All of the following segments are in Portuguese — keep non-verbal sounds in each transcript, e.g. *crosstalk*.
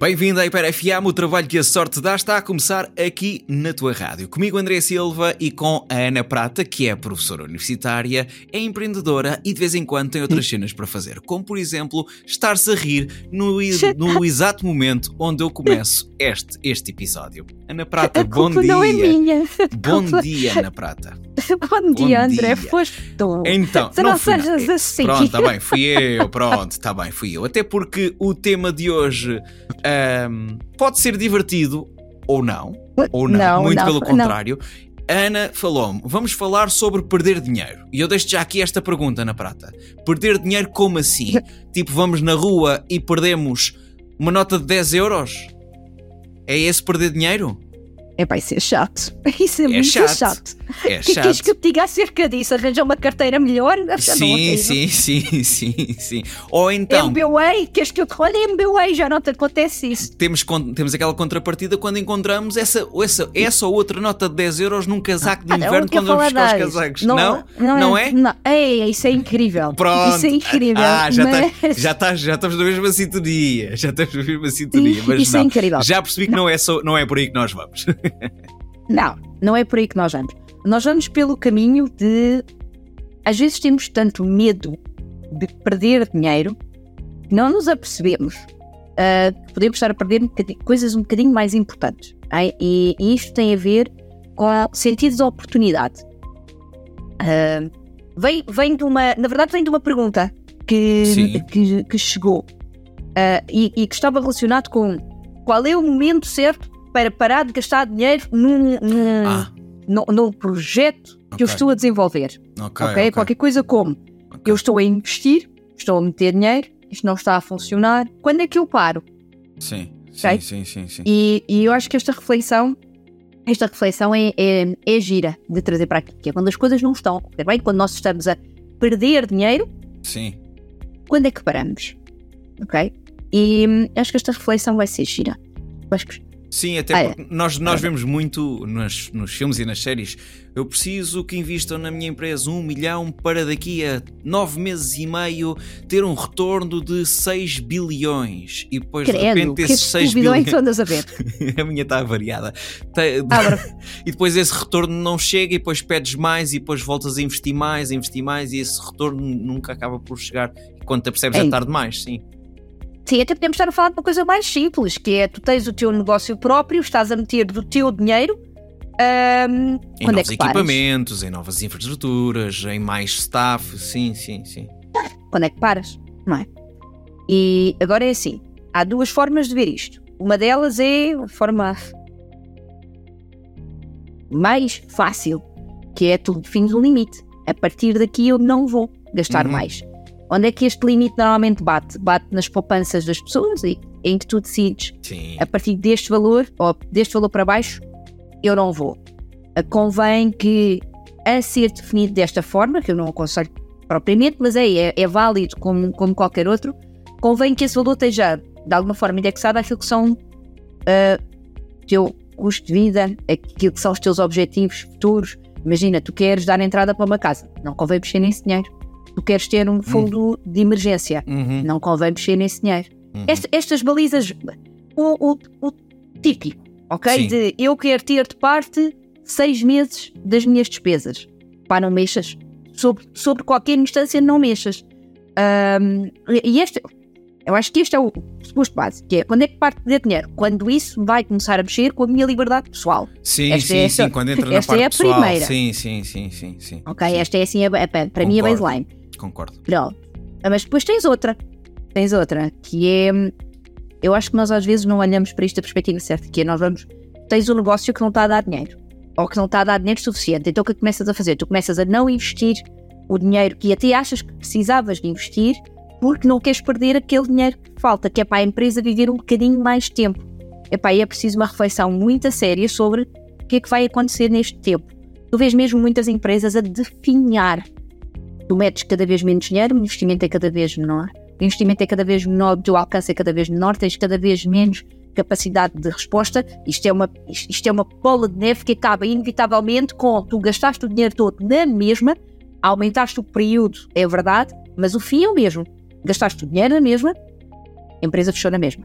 Bem-vindo à Hiper FM, o trabalho que a sorte dá está a começar aqui na tua rádio. Comigo André Silva e com a Ana Prata, que é professora universitária, é empreendedora e de vez em quando tem outras cenas para fazer, como por exemplo estar-se a rir no, no exato momento onde eu começo este, este episódio. Ana Prata, bom dia. Não é minha. Bom dia, Ana Prata. *laughs* bom dia, bom André, dia. foste tu. Então, Se não, não sejas assim. Pronto, está bem, fui *laughs* eu, pronto, está bem, fui eu. Até porque o tema de hoje um, pode ser divertido ou não, ou não, não muito não, pelo contrário. Não. Ana falou-me, vamos falar sobre perder dinheiro. E eu deixo já aqui esta pergunta na prata. Perder dinheiro como assim? *laughs* tipo, vamos na rua e perdemos uma nota de 10 euros? É esse perder dinheiro? É vai ser chato. *laughs* Isso é, é muito chato. chato. É que chato. queres que eu te diga acerca disso? Arranja uma carteira melhor? Sim, sim, sim, sim, sim. Ou então. MBA, queres que eu te olhe MBA? Já não te acontece isso. Temos, temos aquela contrapartida quando encontramos essa, essa, essa ou outra nota de 10 euros num casaco de ah, inverno quando vamos buscar os casacos. Não, não, é? Não. Ei, isso é incrível. Pronto. Isso é incrível. Ah, já, mas... tá, já, tá, já estamos na mesma sintonia. Já estamos na mesma sintonia. Mas isso é é incrível. Já percebi que não, é só, não é por aí que nós vamos. *laughs* Não, não é por aí que nós vamos. Nós vamos pelo caminho de. Às vezes temos tanto medo de perder dinheiro que não nos apercebemos uh, que podemos estar a perder coisas um bocadinho mais importantes. E, e, isto tem a ver com sentidos de oportunidade. Uh, vem, vem de uma. Na verdade, vem de uma pergunta que, que, que, chegou uh, e, e que estava relacionado com qual é o momento certo para parar de gastar dinheiro num, num, ah. num, num projeto okay. que eu estou a desenvolver. Okay, okay? Qualquer coisa como eu estou a investir, estou a meter dinheiro, isto não está a funcionar. Quando é que eu paro? Sim, sim, sim, sim, sim. E, e, eu acho que esta reflexão, esta reflexão é, é, é gira de trazer para aqui, que é quando as coisas não estão a correr bem, quando nós estamos a perder dinheiro. Sim. Quando é que paramos? Ok? E hum, acho que esta reflexão vai ser gira. Acho que Sim, até ah, porque nós, nós vemos muito nos, nos filmes e nas séries. Eu preciso que invistam na minha empresa um milhão para daqui a nove meses e meio ter um retorno de 6 bilhões. E depois Credo, de repente esses 6 bilhões. andas a ver? *laughs* a minha está variada. *laughs* e depois esse retorno não chega e depois pedes mais e depois voltas a investir mais, a investir mais e esse retorno nunca acaba por chegar. E quando te percebes é tarde demais, sim. Sim, até podemos estar a falar de uma coisa mais simples, que é tu tens o teu negócio próprio, estás a meter do teu dinheiro. Um, em novos é equipamentos, paras? em novas infraestruturas, em mais staff, sim, sim, sim. Quando é que paras? Não é? E agora é assim: há duas formas de ver isto. Uma delas é a forma mais fácil, que é tu defines um limite. A partir daqui eu não vou gastar uhum. mais. Onde é que este limite normalmente bate? Bate nas poupanças das pessoas e em que tu decides Sim. a partir deste valor ou deste valor para baixo, eu não vou. Convém que, a ser definido desta forma, que eu não aconselho propriamente, mas é, é, é válido como, como qualquer outro, convém que esse valor esteja de alguma forma indexado àquilo que são uh, teu custo de vida, aquilo que são os teus objetivos futuros. Imagina, tu queres dar entrada para uma casa, não convém mexer nesse dinheiro tu queres ter um fundo uhum. de emergência, uhum. não convém mexer nesse dinheiro. Uhum. Est, estas balizas, o, o, o típico, ok? Sim. De eu quero ter de parte seis meses das minhas despesas. Pá, não mexas. Sobre, sobre qualquer instância, não mexas. Um, e este, eu acho que este é o suposto base, que é quando é que parte de dinheiro? Quando isso vai começar a mexer com a minha liberdade pessoal. Sim, esta sim, é sim, quando entra na esta parte é a pessoal. primeira. Sim, sim, sim, sim, sim. Ok, sim. esta é assim, a, a, para Concordo. mim a baseline. Concordo. Pronto. Mas depois tens outra. Tens outra, que é. Eu acho que nós às vezes não olhamos para isto da perspectiva certa, que é nós vamos. Tens um negócio que não está a dar dinheiro. Ou que não está a dar dinheiro suficiente. Então o que começas a fazer? Tu começas a não investir o dinheiro que até achas que precisavas de investir porque não queres perder aquele dinheiro que falta, que é para a empresa viver um bocadinho mais tempo. Epá, é preciso uma reflexão muito séria sobre o que é que vai acontecer neste tempo. Tu vês mesmo muitas empresas a definhar tu metes cada vez menos dinheiro, o investimento é cada vez menor, o investimento é cada vez menor, o teu alcance é cada vez menor, tens cada vez menos capacidade de resposta. Isto é uma, isto é uma bola de neve que acaba inevitavelmente com tu gastaste o dinheiro todo na mesma, aumentaste o período, é verdade, mas o fim é o mesmo. Gastaste o dinheiro na mesma, a empresa fechou na mesma.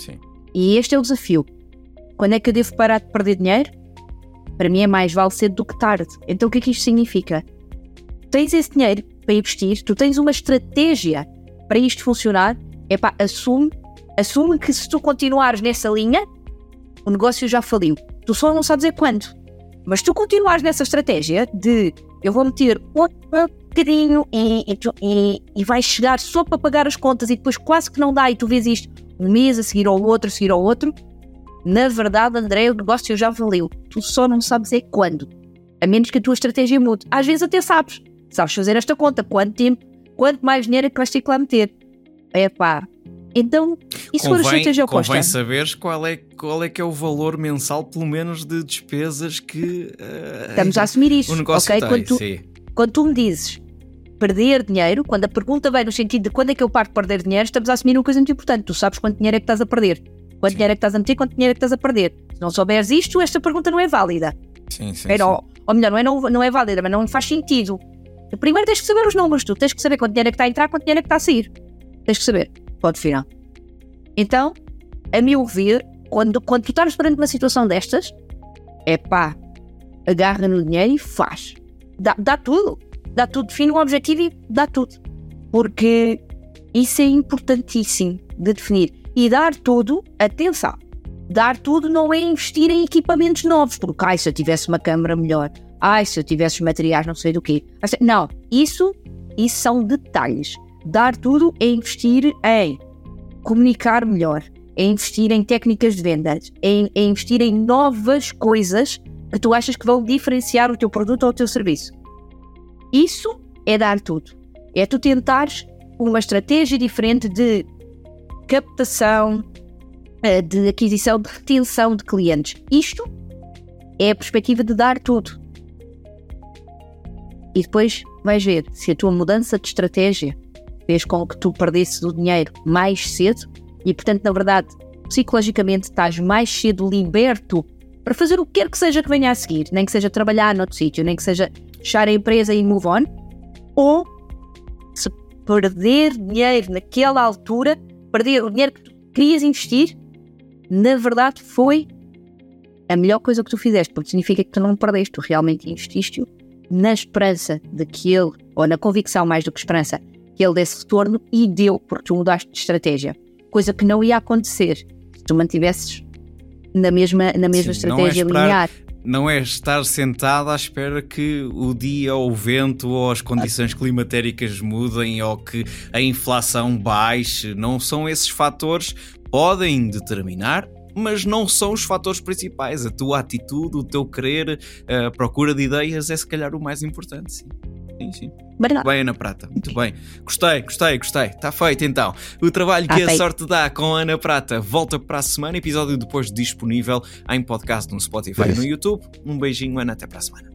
Sim. E este é o desafio. Quando é que eu devo parar de perder dinheiro? Para mim é mais vale cedo do que tarde. Então o que é que isto significa? Tens esse dinheiro para investir, tu tens uma estratégia para isto funcionar, é pá, assume, assume que se tu continuares nessa linha, o negócio já faliu. Tu só não sabes é quando. Mas tu continuares nessa estratégia de eu vou meter um bocadinho e, e, e vai chegar só para pagar as contas e depois quase que não dá e tu vês isto um mês a seguir ao outro, a seguir ao outro, na verdade, André, o negócio já valeu. Tu só não sabes é quando. A menos que a tua estratégia mude. Às vezes até sabes. Sabes fazer esta conta. Quanto tempo, quanto mais dinheiro é que vais ter que lá meter. É pá. Então, isso convém, for a estratégia oposta. Convém saberes qual é, qual é que é o valor mensal, pelo menos, de despesas que... Uh, Estamos a assumir isso, o negócio ok? Tem, quando, tu, sim. quando tu me dizes perder dinheiro, quando a pergunta vem no sentido de quando é que eu paro de perder dinheiro, estamos a assumir uma coisa muito importante. Tu sabes quanto dinheiro é que estás a perder. Quanto sim. dinheiro é que estás a meter, quanto dinheiro é que estás a perder. Se não souberes isto, esta pergunta não é válida. Sim, sim. Era, sim. Ou melhor, não é, não, não é válida, mas não faz sentido. Primeiro tens que saber os números, tu tens que saber quanto dinheiro é que está a entrar, quanto dinheiro é que está a sair. Tens que saber. Pode final. Então, a meu ver, quando, quando tu estás perante uma situação destas, é pá, agarra no dinheiro e faz. Dá, dá tudo dá tudo, define um objetivo e dá tudo. Porque isso é importantíssimo de definir. E dar tudo, atenção, dar tudo não é investir em equipamentos novos, porque ai, se eu tivesse uma câmera melhor, ai, se eu tivesse os materiais não sei do quê. Não, isso, isso são detalhes. Dar tudo é investir em comunicar melhor, é investir em técnicas de vendas, é, é investir em novas coisas que tu achas que vão diferenciar o teu produto ou o teu serviço. Isso é dar tudo. É tu tentares uma estratégia diferente de captação, eh, de aquisição, de retenção de clientes. Isto é a perspectiva de dar tudo. E depois vais ver se a tua mudança de estratégia fez com que tu perdesses o dinheiro mais cedo. E, portanto, na verdade, psicologicamente estás mais cedo liberto para fazer o que quer que seja que venha a seguir, nem que seja trabalhar noutro sítio, nem que seja fechar a empresa e move on, ou se perder dinheiro naquela altura, perder o dinheiro que tu querias investir, na verdade foi a melhor coisa que tu fizeste, porque significa que tu não perdeste, tu realmente investiste na esperança de que ele, ou na convicção mais do que esperança, que ele desse retorno e deu, porque tu mudaste de estratégia. Coisa que não ia acontecer se tu mantivesses na mesma, na mesma Sim, estratégia é esperar, linear não é estar sentado à espera que o dia ou o vento ou as condições climatéricas mudem ou que a inflação baixe. Não são esses fatores. Podem determinar, mas não são os fatores principais. A tua atitude, o teu querer, a procura de ideias é se calhar o mais importante. Sim. Sim, sim. Muito bem, Ana Prata. Muito bem. Gostei, gostei, gostei. Está feito então. O trabalho tá que a sorte dá com a Ana Prata volta para a semana. Episódio depois disponível em podcast no Spotify e no YouTube. Um beijinho, Ana. Até para a semana.